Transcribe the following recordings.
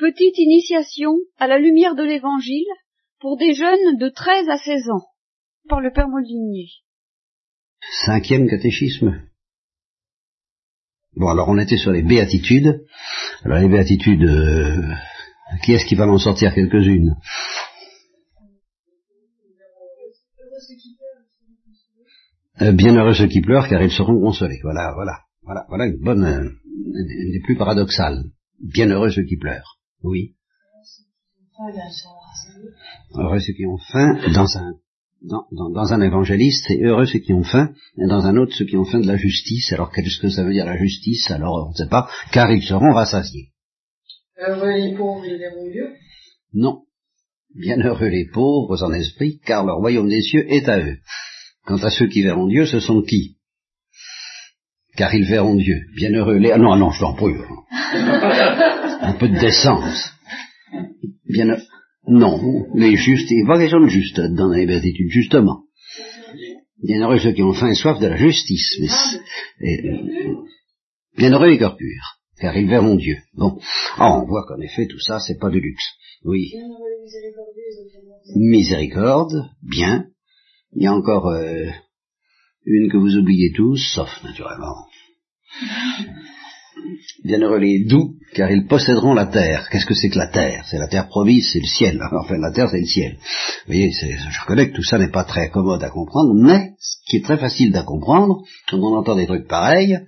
Petite initiation à la lumière de l'Évangile pour des jeunes de 13 à 16 ans, par le Père Molinier. Cinquième catéchisme. Bon, alors on était sur les béatitudes. Alors les béatitudes, euh, qui est-ce qui va m'en sortir quelques-unes? Euh, Bienheureux ceux qui pleurent, car ils seront consolés. Voilà, voilà, voilà, voilà une bonne, euh, une des plus paradoxales. Bienheureux ceux qui pleurent. Oui. Heureux ceux qui ont faim dans un dans, dans, dans, un évangéliste, c'est heureux ceux qui ont faim, et dans un autre ceux qui ont faim de la justice. Alors qu'est-ce que ça veut dire la justice? Alors on ne sait pas, car ils seront rassasiés. Heureux les pauvres, ils verront Dieu? Non. Bienheureux les pauvres en esprit, car le royaume des cieux est à eux. Quant à ceux qui verront Dieu, ce sont qui? Car ils verront Dieu. Bienheureux les... Ah non, non, je t'en prie. un peu de décence. Bien, non, les justes, il n'y a pas question de juste dans les béatitudes, justement. Bienheureux ceux qui ont faim et soif de la justice. Mais bienheureux les cœurs purs, car ils verront Dieu. Bon, ah, on voit qu'en effet tout ça, c'est pas de luxe. Oui. Miséricorde, bien. Il y a encore euh, une que vous oubliez tous, sauf naturellement. Bienheureux les doux, car ils posséderont la terre. Qu'est-ce que c'est que la terre? C'est la terre promise, c'est le ciel. Enfin, la terre, c'est le ciel. Vous voyez, je reconnais que tout ça n'est pas très commode à comprendre, mais ce qui est très facile à comprendre, quand on entend des trucs pareils,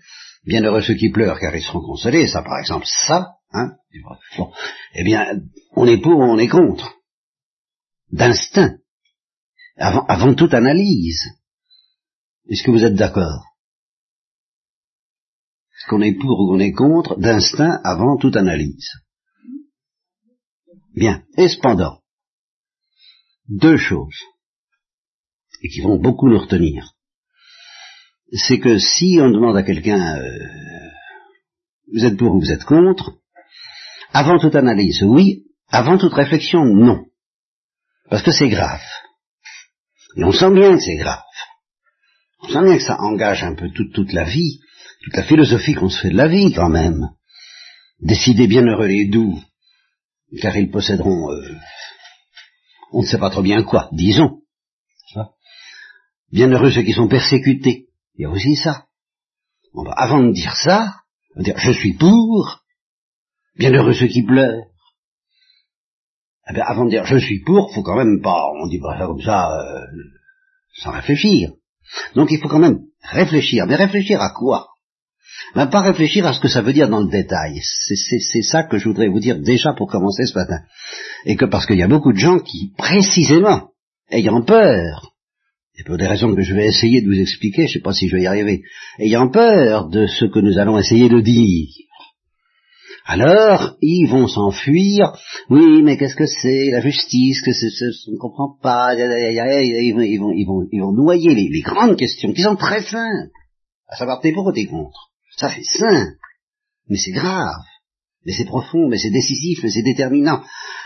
bienheureux ceux qui pleurent, car ils seront consolés, ça par exemple, ça, hein, eh bien, on est pour ou on est contre? D'instinct. Avant, avant toute analyse. Est-ce que vous êtes d'accord? Qu'on est pour ou qu'on est contre, d'instinct avant toute analyse. Bien. Et cependant, deux choses, et qui vont beaucoup nous retenir, c'est que si on demande à quelqu'un, euh, vous êtes pour ou vous êtes contre, avant toute analyse, oui, avant toute réflexion, non. Parce que c'est grave. Et on sent bien que c'est grave. On sent bien que ça engage un peu toute, toute la vie toute la philosophie qu'on se fait de la vie quand même. Décidez bienheureux les doux, car ils posséderont, euh, on ne sait pas trop bien quoi, disons. Bienheureux ceux qui sont persécutés, il y a aussi ça. Bah, avant de dire ça, on va dire je suis pour, bienheureux ceux qui pleurent. Eh avant de dire je suis pour, faut quand même pas, on dit pas ça comme ça, euh, sans réfléchir. Donc il faut quand même réfléchir, mais réfléchir à quoi? Ben, pas réfléchir à ce que ça veut dire dans le détail. C'est ça que je voudrais vous dire déjà pour commencer ce matin. Et que parce qu'il y a beaucoup de gens qui, précisément, ayant peur, et pour des raisons que je vais essayer de vous expliquer, je ne sais pas si je vais y arriver, ayant peur de ce que nous allons essayer de dire, alors, ils vont s'enfuir. Oui, mais qu'est-ce que c'est la justice Que c'est, on ne comprend pas. Ils vont, ils vont, ils vont, ils vont noyer les, les, grandes questions qui sont très simples. À savoir, t'es pour ou t'es contre? Ça fait simple, mais c'est grave, mais c'est profond, mais c'est décisif, mais c'est déterminant.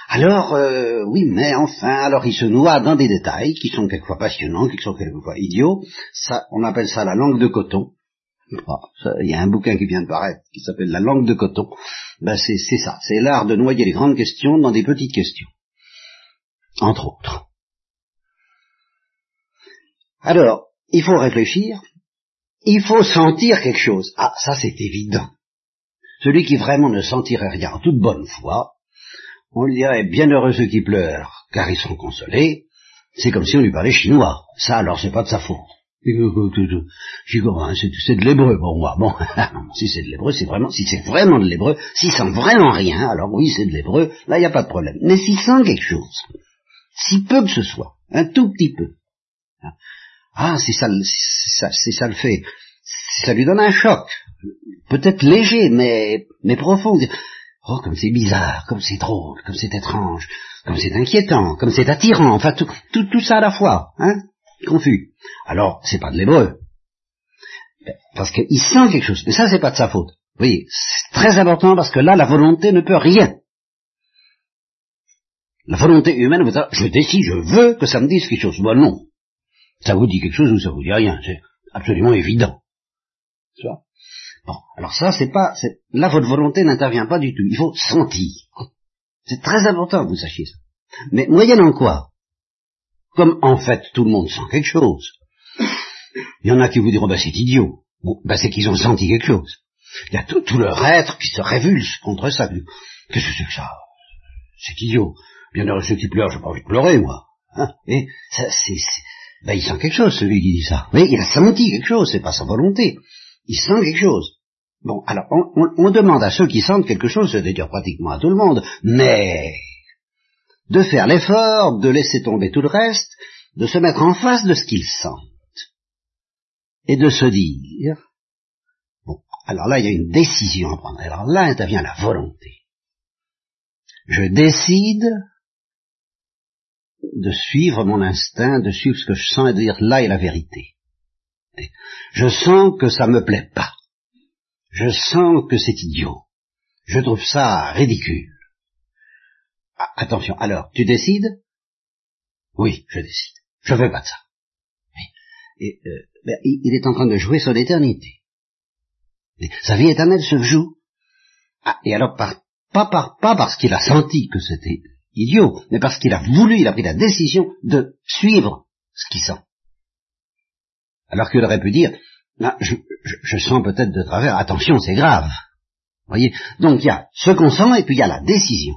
Alors, euh, oui, mais enfin, alors il se noie dans des détails qui sont quelquefois passionnants, qui sont quelquefois idiots. Ça, on appelle ça la langue de coton. Il y a un bouquin qui vient de paraître qui s'appelle La langue de coton. Ben c'est ça, c'est l'art de noyer les grandes questions dans des petites questions, entre autres. Alors, il faut réfléchir, il faut sentir quelque chose. Ah, ça c'est évident. Celui qui vraiment ne sentirait rien en toute bonne foi, on lui dirait bienheureux ceux qui pleurent, car ils sont consolés, c'est comme si on lui parlait chinois. Ça alors c'est pas de sa faute. J'y hein, c'est de l'hébreu pour moi. Bon, si c'est de l'hébreu, c'est vraiment, si c'est vraiment de l'hébreu, s'il sent vraiment rien, alors oui, c'est de l'hébreu, là, il n'y a pas de problème. Mais s'il sent quelque chose, si peu que ce soit, un tout petit peu, ah, si ça, ça, si ça le fait, ça lui donne un choc, peut-être léger, mais, mais profond. Oh, comme c'est bizarre, comme c'est drôle, comme c'est étrange, comme c'est inquiétant, comme c'est attirant, enfin tout, tout, tout ça à la fois, hein, confus. Alors, c'est pas de l'hébreu. Parce qu'il sent quelque chose, mais ça c'est pas de sa faute. Voyez, c'est très important parce que là, la volonté ne peut rien. La volonté humaine vous dire, je décide, je veux que ça me dise quelque chose. Bon, non. Ça vous dit quelque chose ou ça vous dit rien, c'est absolument évident. Bon, alors ça, c'est pas, là votre volonté n'intervient pas du tout. Il faut sentir. C'est très important que vous sachiez ça. Mais moyennant quoi? Comme en fait tout le monde sent quelque chose. Il y en a qui vous diront, bah c'est idiot. Bon, bah c'est qu'ils ont senti quelque chose. Il y a tout, tout leur être qui se révulse contre ça. Qu'est-ce que c'est que ça C'est idiot. Bien heureux ceux qui pleurent, j'ai pas envie de pleurer, moi. Hein? Et ça, c'est, ben, il sent quelque chose, celui qui dit ça. Oui, il a senti quelque chose, c'est pas sa volonté. Il sent quelque chose. Bon, alors, on, on demande à ceux qui sentent quelque chose, c'est-à-dire pratiquement à tout le monde, mais de faire l'effort, de laisser tomber tout le reste, de se mettre en face de ce qu'ils sentent, et de se dire, bon, alors là, il y a une décision à prendre. Alors là intervient la volonté. Je décide de suivre mon instinct, de suivre ce que je sens et de dire là est la vérité. Je sens que ça me plaît pas. Je sens que c'est idiot. Je trouve ça ridicule. Ah, attention, alors, tu décides? Oui, je décide. Je veux pas de ça. Et, euh, ben, il est en train de jouer sur l'éternité. Sa vie éternelle se joue. Ah, et alors, pas, pas parce qu'il a senti que c'était idiot, mais parce qu'il a voulu, il a pris la décision de suivre ce qu'il sent. Alors qu'il aurait pu dire, ah, je, sens peut-être de travers, attention, c'est grave. Voyez? Donc il y a ce qu'on sent et puis il y a la décision.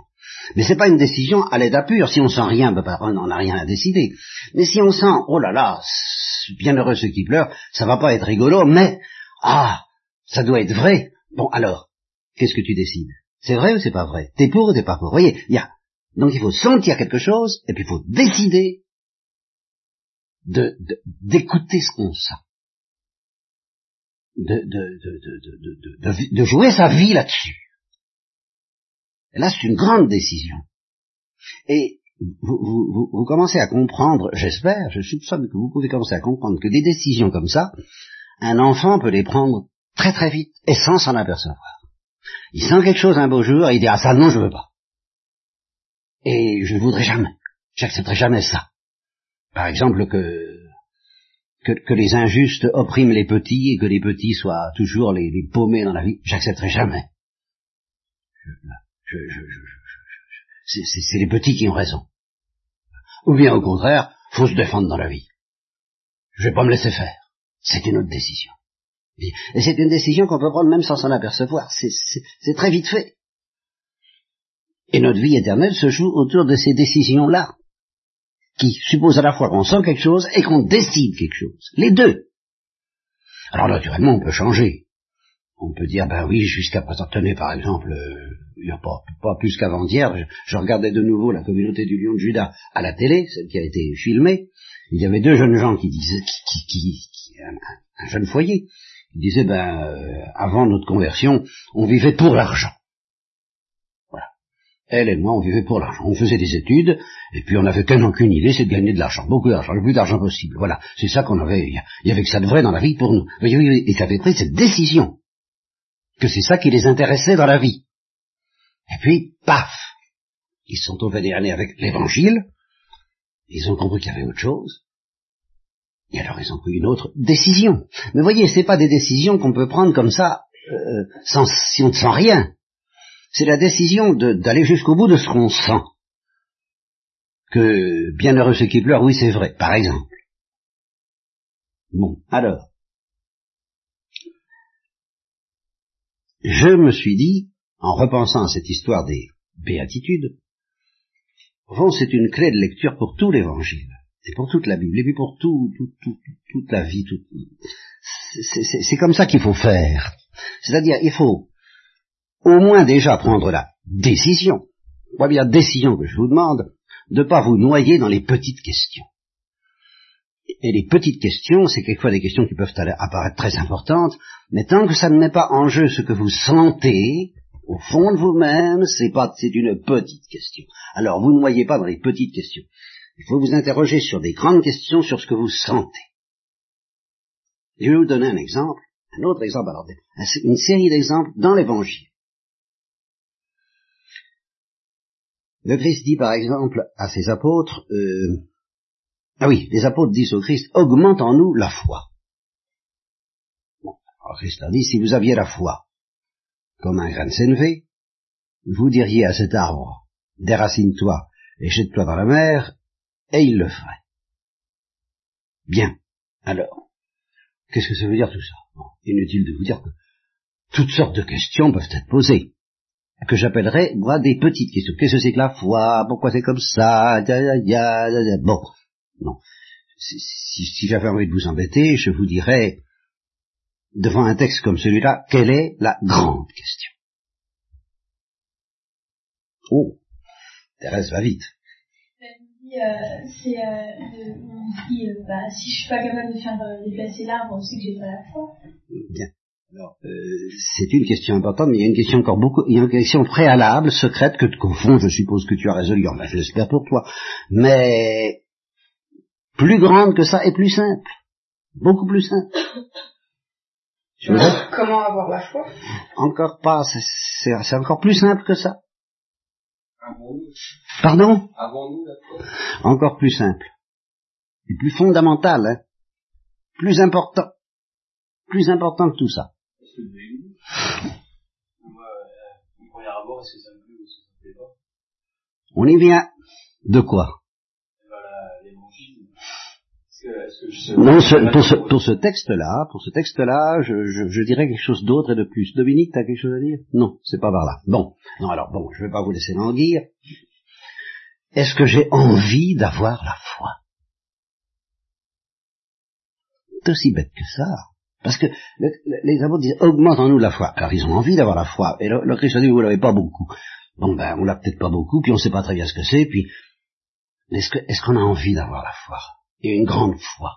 Mais c'est pas une décision à l'état pur. Si on sent rien, ben, ben, on n'en a rien à décider. Mais si on sent, oh là là, bienheureux ceux qui pleurent, ça va pas être rigolo, mais ah, ça doit être vrai. Bon alors, qu'est-ce que tu décides? C'est vrai ou c'est pas vrai? T'es pour ou t'es pas pour? Voyez, il y a donc il faut sentir quelque chose, et puis il faut décider de, d'écouter ce qu'on sent. De, de, de, jouer sa vie là-dessus. Et là, c'est une grande décision. Et vous, vous, vous, commencez à comprendre, j'espère, je soupçonne que vous pouvez commencer à comprendre que des décisions comme ça, un enfant peut les prendre très très vite et sans s'en apercevoir. Il sent quelque chose un beau jour et il dit ah ça non je veux pas. Et je ne voudrais jamais, j'accepterai jamais ça. Par exemple, que, que, les injustes oppriment les petits et que les petits soient toujours les, paumés dans la vie, j'accepterai jamais. Je, c'est les petits qui ont raison. Ou bien au contraire, faut se défendre dans la vie. Je vais pas me laisser faire. C'est une autre décision. Et c'est une décision qu'on peut prendre même sans s'en apercevoir. C'est très vite fait. Et notre vie éternelle se joue autour de ces décisions-là, qui supposent à la fois qu'on sent quelque chose et qu'on décide quelque chose. Les deux. Alors naturellement, on peut changer. On peut dire, ben oui, jusqu'à présent, tenez par exemple, euh, il n'y a pas, plus qu'avant-hier, je, regardais de nouveau la communauté du lion de Judas à la télé, celle qui a été filmée. Il y avait deux jeunes gens qui disaient, qui, qui, un, jeune foyer, qui disait, ben, euh, avant notre conversion, on vivait pour l'argent. Elle et moi, on vivait pour l'argent. On faisait des études, et puis on n'avait qu'une idée, c'est de gagner de l'argent, beaucoup d'argent, le plus d'argent possible. Voilà, c'est ça qu'on avait. Il y avait que ça de vrai dans la vie pour nous. Et ils avaient pris cette décision, que c'est ça qui les intéressait dans la vie. Et puis, paf, ils sont tombés dernier avec l'Évangile, ils ont compris qu'il y avait autre chose, et alors ils ont pris une autre décision. Mais voyez, c'est pas des décisions qu'on peut prendre comme ça, euh, sans, sent rien c'est la décision d'aller jusqu'au bout de ce qu'on sent. Que bienheureux ceux qui pleurent, oui c'est vrai, par exemple. Bon, alors, je me suis dit, en repensant à cette histoire des béatitudes, bon, c'est une clé de lecture pour tout l'évangile, et pour toute la Bible, et puis pour tout, toute la vie. C'est comme ça qu'il faut faire. C'est-à-dire, il faut au moins déjà prendre la décision, bien décision que je vous demande, de ne pas vous noyer dans les petites questions. Et les petites questions, c'est quelquefois des questions qui peuvent apparaître très importantes, mais tant que ça ne met pas en jeu ce que vous sentez, au fond de vous-même, c'est pas, c'est une petite question. Alors vous ne noyez pas dans les petites questions. Il faut vous interroger sur des grandes questions, sur ce que vous sentez. Je vais vous donner un exemple, un autre exemple, alors une série d'exemples dans l'Évangile. Le Christ dit par exemple à ses apôtres, euh, ah oui, les apôtres disent au Christ, augmente en nous la foi. Bon, alors Christ leur dit, si vous aviez la foi comme un grain de sénévé, vous diriez à cet arbre, déracine-toi et jette-toi dans la mer, et il le ferait. Bien. Alors, qu'est-ce que ça veut dire tout ça? Inutile de vous dire que toutes sortes de questions peuvent être posées, que j'appellerais, moi, des petites questions. Qu'est-ce que c'est que la foi? Pourquoi c'est comme ça? Bon, non. Si, j'avais envie de vous embêter, je vous dirais, devant un texte comme celui-là, quelle est la grande question? Oh, Thérèse va vite. Euh, c'est euh, euh, bah, si je suis pas capable de faire déplacer l'arbre, on sait que j'ai pas la foi. Bien. Alors, euh, c'est une question importante, mais il y a une question encore beaucoup, il y a une question préalable, secrète, que qu'au fond, je suppose que tu as résolue, enfin, je l'espère pour toi, mais plus grande que ça et plus simple. Beaucoup plus simple. Comment avoir la foi? Encore pas, c'est encore plus simple que ça. Pardon? Avons-nous la foi? Encore plus simple. Et plus fondamental, hein. Plus important. Plus important que tout ça. On y vient. De quoi? Non, pour, ce, pour ce texte-là, pour ce texte-là, je, je, dirais quelque chose d'autre et de plus. Dominique, t'as quelque chose à dire? Non, c'est pas par là. Bon, non, alors bon, je vais pas vous laisser languir. Est-ce que j'ai envie d'avoir la foi? C'est aussi bête que ça. Parce que les apôtres disent augmentons-nous la foi. Alors ils ont envie d'avoir la foi. Et le, Christ a dit vous l'avez pas beaucoup. Bon ben on l'a peut-être pas beaucoup, puis on sait pas très bien ce que c'est, puis est-ce qu'on a envie d'avoir la foi? Et une grande foi.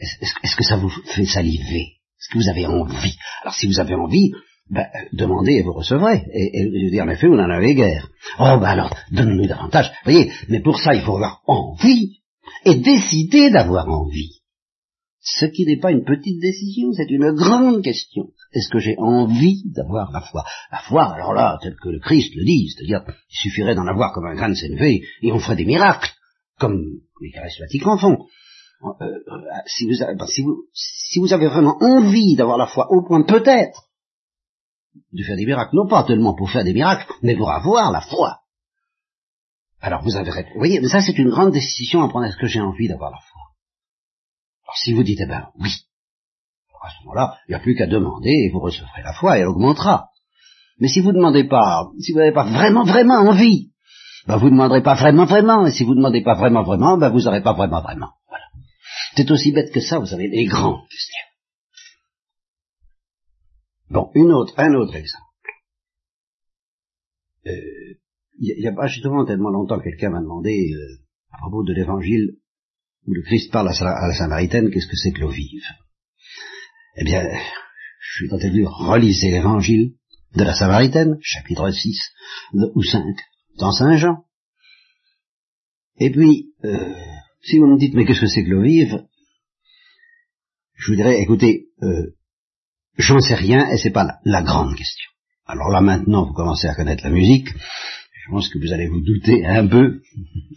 Est-ce que ça vous fait saliver? Est-ce que vous avez envie? Alors si vous avez envie, ben, demandez et vous recevrez. Et, et, dire, en effet, vous n'en avez guère. Oh, ben alors, donnez-nous davantage. Voyez, mais pour ça, il faut avoir envie et décider d'avoir envie. Ce qui n'est pas une petite décision, c'est une grande question. Est-ce que j'ai envie d'avoir la foi? La foi, alors là, tel que le Christ le dit, c'est-à-dire, il suffirait d'en avoir comme un grain de sénévé, et on ferait des miracles, comme les charismatiques en font. Euh, euh, si, vous avez, ben, avez vraiment envie d'avoir la foi, au point peut-être de faire des miracles, non pas tellement pour faire des miracles, mais pour avoir la foi. Alors vous avez, vous voyez, mais ça c'est une grande décision à prendre. Est-ce que j'ai envie d'avoir la foi? Si vous dites, eh ben oui, à ce moment-là, il n'y a plus qu'à demander et vous recevrez la foi et elle augmentera. Mais si vous ne demandez pas, si vous n'avez pas vraiment, vraiment envie, ben vous ne demanderez pas vraiment, vraiment, et si vous ne demandez pas vraiment, vraiment, ben vous n'aurez pas vraiment, vraiment. Voilà. C'est aussi bête que ça, vous savez, les grandes questions. Bon, une autre, un autre exemple. Euh, il n'y a, pas justement tellement longtemps quelqu'un m'a demandé euh, à propos de l'évangile où le Christ parle à, la Samaritaine, qu'est-ce que c'est que l'eau vive? Eh bien, je suis tenté de dire, relisez l'évangile de la Samaritaine, chapitre 6 ou 5, dans Saint Jean. Et puis, euh, si vous me dites, mais qu'est-ce que c'est que l'eau vive? Je vous dirais, écoutez, euh, j'en sais rien et c'est pas la, la grande question. Alors là maintenant, vous commencez à connaître la musique, je pense que vous allez vous douter un peu,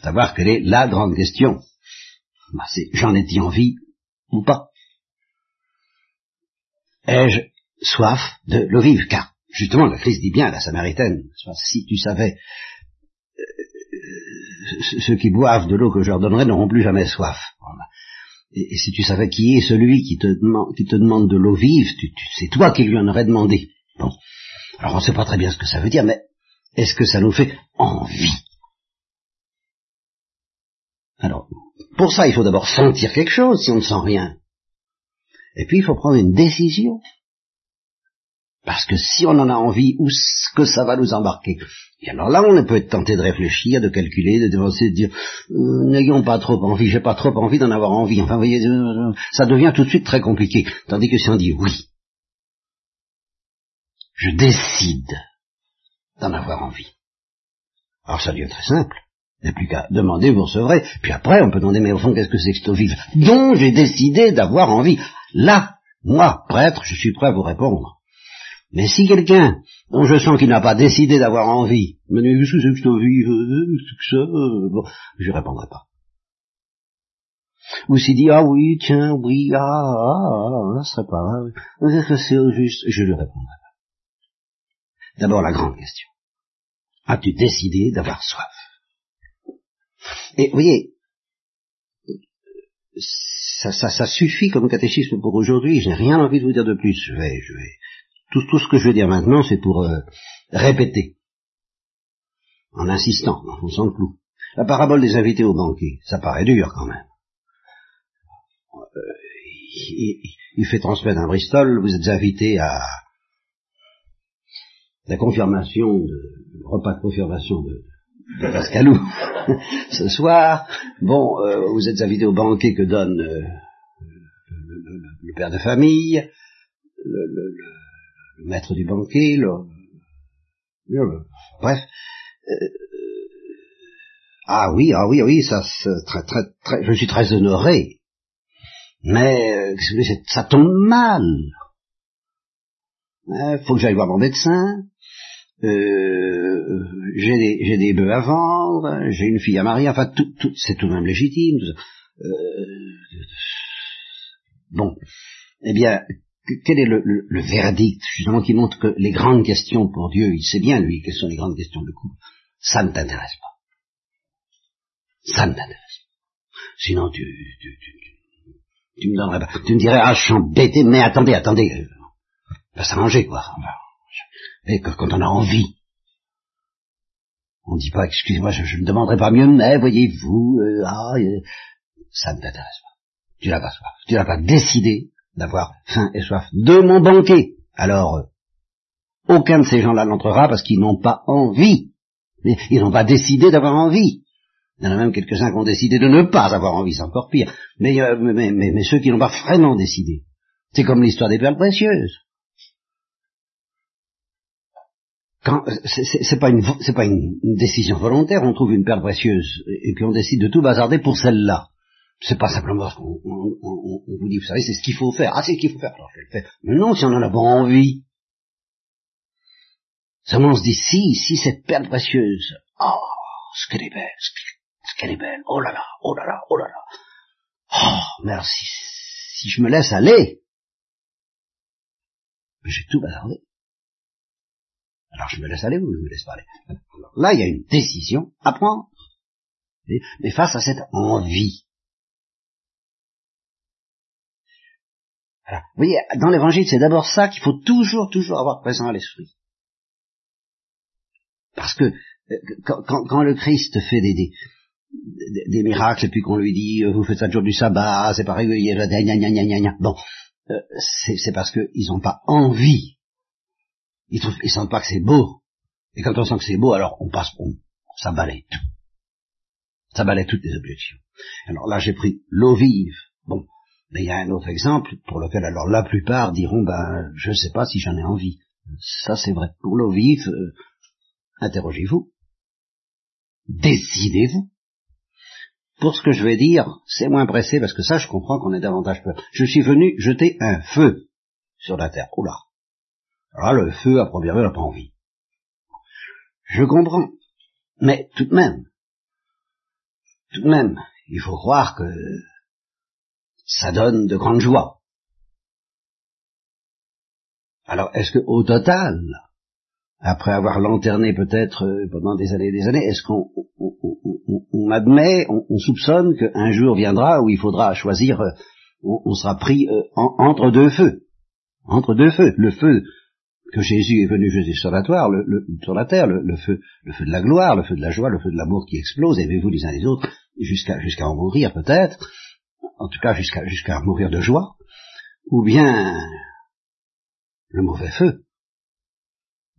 savoir quelle est la grande question. Bah, j'en ai-il envie ou pas Ai-je soif de l'eau vive Car, justement, le Christ dit bien à la Samaritaine, si tu savais, euh, ceux qui boivent de l'eau que je leur donnerai n'auront plus jamais soif. Et, si tu savais qui est celui qui te, demande, qui te demande de l'eau vive, c'est toi qui lui en aurais demandé. Bon. Alors on ne sait pas très bien ce que ça veut dire, mais est-ce que ça nous fait envie? Alors, pour ça, il faut d'abord sentir quelque chose si on ne sent rien. Et puis, il faut prendre une décision. Parce que si on en a envie, où est-ce que ça va nous embarquer? Et alors là, on peut être tenté de réfléchir, de calculer, de devancer, de dire euh, n'ayons pas trop envie, j'ai pas trop envie d'en avoir envie. Enfin, vous voyez, euh, ça devient tout de suite très compliqué. Tandis que si on dit oui, je décide d'en avoir envie. Alors ça devient très simple. Il n'y a plus qu'à demander, vous recevrez. Puis après, on peut demander, mais au fond, qu'est-ce que c'est que cette vive dont j'ai décidé d'avoir envie Là, moi, prêtre, je suis prêt à vous répondre. Mais si quelqu'un, dont je sens qu'il n'a pas décidé d'avoir envie, me dit, qu'est-ce que c'est que cette ça? Bon, Je répondrai pas. Ou s'il dit, ah oui, tiens, oui, ah, ah, ah, ça serait pas mal. Qu'est-ce que c'est au juste? Je lui répondrai pas. D'abord, la grande question. as-tu décidé d'avoir soif? Et vous voyez, ça, ça, ça, suffit comme catéchisme pour aujourd'hui, je n'ai rien envie de vous dire de plus. Je vais, je vais. Tout, ce que je vais dire maintenant, c'est pour euh, répéter, en insistant, en fonçant le clou. La parabole des invités au banquet, ça paraît dur quand même. Euh, il, il, fait transmettre un Bristol, vous êtes invité à la confirmation de, le repas de confirmation de, Pascalou ce soir. Bon, euh, vous êtes invité au banquet que donne euh, le, le, le, père de famille, le, maître du banquet, bref. Euh, ah oui, ah oui, ah oui, ça, très, très, très, je suis très honoré. Mais ça tombe mal. Il hein, faut que j'aille voir mon médecin. Euh, j'ai des, des bœufs à vendre, j'ai une fille à marier, enfin tout, tout c'est tout de même légitime. Euh, bon, eh bien, quel est le, verdict justement qui montre que les grandes questions pour Dieu, il sait bien lui quelles sont les grandes questions de couple, ça ne t'intéresse pas. Ça ne t'intéresse pas. Sinon tu, tu, tu, tu, me donnerais pas, tu me dirais ah je suis embêté, mais attendez, attendez, va s'arranger quoi. Que quand on a envie. On ne dit pas, excusez-moi, je, ne demanderai pas mieux, mais voyez-vous, euh, ah, euh, ça ne t'intéresse pas. Tu n'as pas soif. Tu n'as pas décidé d'avoir faim et soif de mon banquet. Alors, euh, aucun de ces gens-là n'entrera parce qu'ils n'ont pas envie. Ils n'ont pas décidé d'avoir envie. Il y en a même quelques-uns qui ont décidé de ne pas avoir envie, c'est encore pire. Mais, mais, mais, mais ceux qui n'ont pas vraiment décidé, c'est comme l'histoire des perles précieuses. C'est pas une pas une, décision volontaire, on trouve une perle précieuse et puis on décide de tout bazarder pour celle-là. C'est pas simplement parce qu'on on, vous dit, vous savez, c'est ce qu'il faut faire. Ah, c'est ce qu'il faut faire, alors je vais le faire. Mais non, si on en a pas envie. Seulement on se dit, si, si cette perle précieuse, oh, ce qu'elle est belle, ce qu'elle est belle, oh là là, oh là là, oh là là. Oh, merci. Si je me laisse aller, j'ai tout bazardé. Alors je me laisse aller ou je me laisse pas Alors Là, il y a une décision à prendre. Mais face à cette envie. Alors, vous voyez, dans l'évangile, c'est d'abord ça qu'il faut toujours, toujours avoir présent à l'esprit. Parce que euh, quand, le Christ fait des, des, miracles et puis qu'on lui dit euh, vous faites ça le jour du sabbat, c'est pareil, bon, euh, c'est parce qu'ils n'ont pas envie ils, trouvent, ils sentent pas que c'est beau. Et quand on sent que c'est beau, alors on passe, on, ça balaye tout. Ça balaye toutes les objections. Alors là, j'ai pris l'eau vive. Bon, mais il y a un autre exemple pour lequel alors la plupart diront, ben, je sais pas si j'en ai envie. Ça, c'est vrai. Pour l'eau vive, euh, interrogez-vous. Décidez-vous. Pour ce que je vais dire, c'est moins pressé parce que ça, je comprends qu'on ait davantage peur. Je suis venu jeter un feu sur la terre. Oula. Alors le feu, à première vue, pas envie. Je comprends. Mais tout de même, tout de même, il faut croire que ça donne de grandes joies. Alors, est-ce que au total, après avoir lanterné peut-être euh, pendant des années et des années, est-ce qu'on on, admet, on, soupçonne qu'un jour viendra où il faudra choisir, euh, on, sera pris euh, entre deux feux, entre deux feux, le feu que Jésus est venu jeter sur la, sur la terre, le, feu, de la gloire, le feu de la joie, le feu de l'amour qui explose, aimez-vous les uns les autres, jusqu'à en mourir peut-être, en tout cas jusqu'à mourir de joie, ou bien le mauvais feu,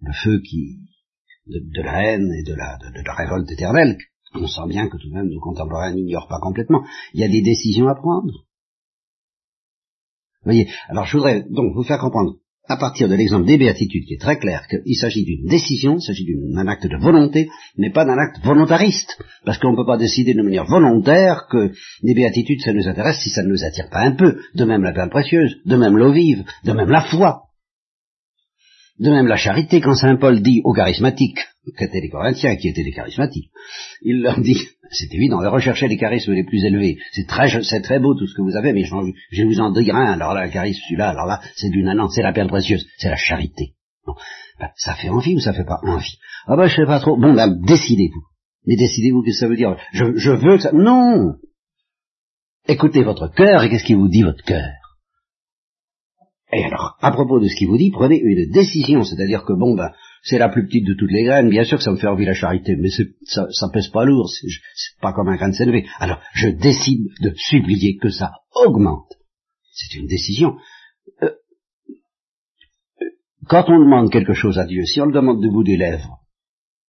le feu qui de, la haine et de la, de, la révolte éternelle, on sent bien que tout de même nos contemporains n'ignorent pas complètement. Il y a des décisions à prendre. Vous voyez, alors je voudrais donc vous faire comprendre à partir de l'exemple des béatitudes qui est très clair qu'il s'agit d'une décision, il s'agit d'un acte de volonté, mais pas d'un acte volontariste, parce qu'on ne peut pas décider de manière volontaire que les béatitudes ça nous intéresse si ça ne nous attire pas un peu, de même la perle précieuse, de même l'eau vive, de même la foi, de même la charité, quand Saint Paul dit aux charismatiques, qu'étaient les Corinthiens, qui étaient des charismatiques, il leur dit, c'est évident, rechercher les charismes les plus élevés, c'est très, beau tout ce que vous avez, mais je, vous en un, alors là, le charisme, celui-là, alors là, c'est du nanan, c'est la perle précieuse, c'est la charité. Ben, ça fait envie ou ça fait pas envie? Ah ben je sais pas trop. Bon ben décidez-vous. Mais décidez-vous que ça veut dire? Je, je veux que ça. Non. Écoutez votre cœur et qu'est-ce qui vous dit votre cœur? Et alors, à propos de ce qu'il vous dit, prenez une décision, c'est-à-dire que bon ben c'est la plus petite de toutes les graines, bien sûr que ça me fait envie la charité, mais ça, ça pèse pas lourd, c'est pas comme un grain de s'élever. Alors, je décide de supplier que ça augmente. C'est une décision. Euh, quand on demande quelque chose à Dieu, si on le demande du bout des lèvres,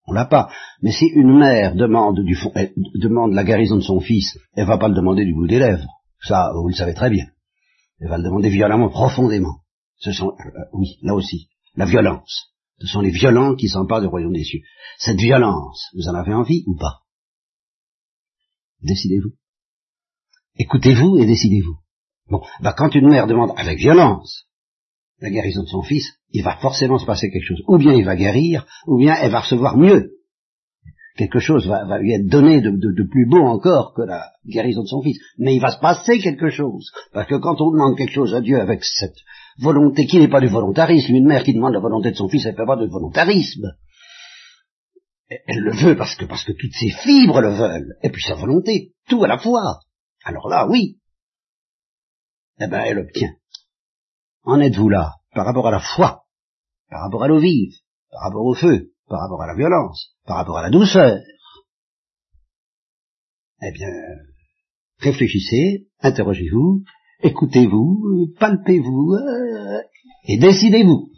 on l'a pas. Mais si une mère demande du fond, demande la guérison de son fils, elle va pas le demander du bout des lèvres. Ça, vous le savez très bien. Elle va le demander violemment, profondément. Ce sont, euh, oui, là aussi, la violence. Ce sont les violents qui s'emparent du royaume des cieux. Cette violence, vous en avez envie ou pas? Décidez-vous. Écoutez-vous et décidez-vous. Bon, bah quand une mère demande avec violence la guérison de son fils, il va forcément se passer quelque chose. Ou bien il va guérir, ou bien elle va recevoir mieux. Quelque chose va, lui être donné de, de, plus beau encore que la guérison de son fils. Mais il va se passer quelque chose. Parce que quand on demande quelque chose à Dieu avec cette volonté qui n'est pas du volontarisme, une mère qui demande la volonté de son fils, elle ne fait pas de volontarisme. Elle le veut parce que, parce que toutes ses fibres le veulent. Et puis sa volonté, tout à la fois. Alors là, oui. Eh ben, elle obtient. En êtes-vous là? Par rapport à la foi, par rapport à l'eau vive, par rapport au feu, par rapport à la violence, par rapport à la douceur Eh bien, réfléchissez, interrogez-vous, écoutez-vous, palpez-vous, euh, et décidez-vous.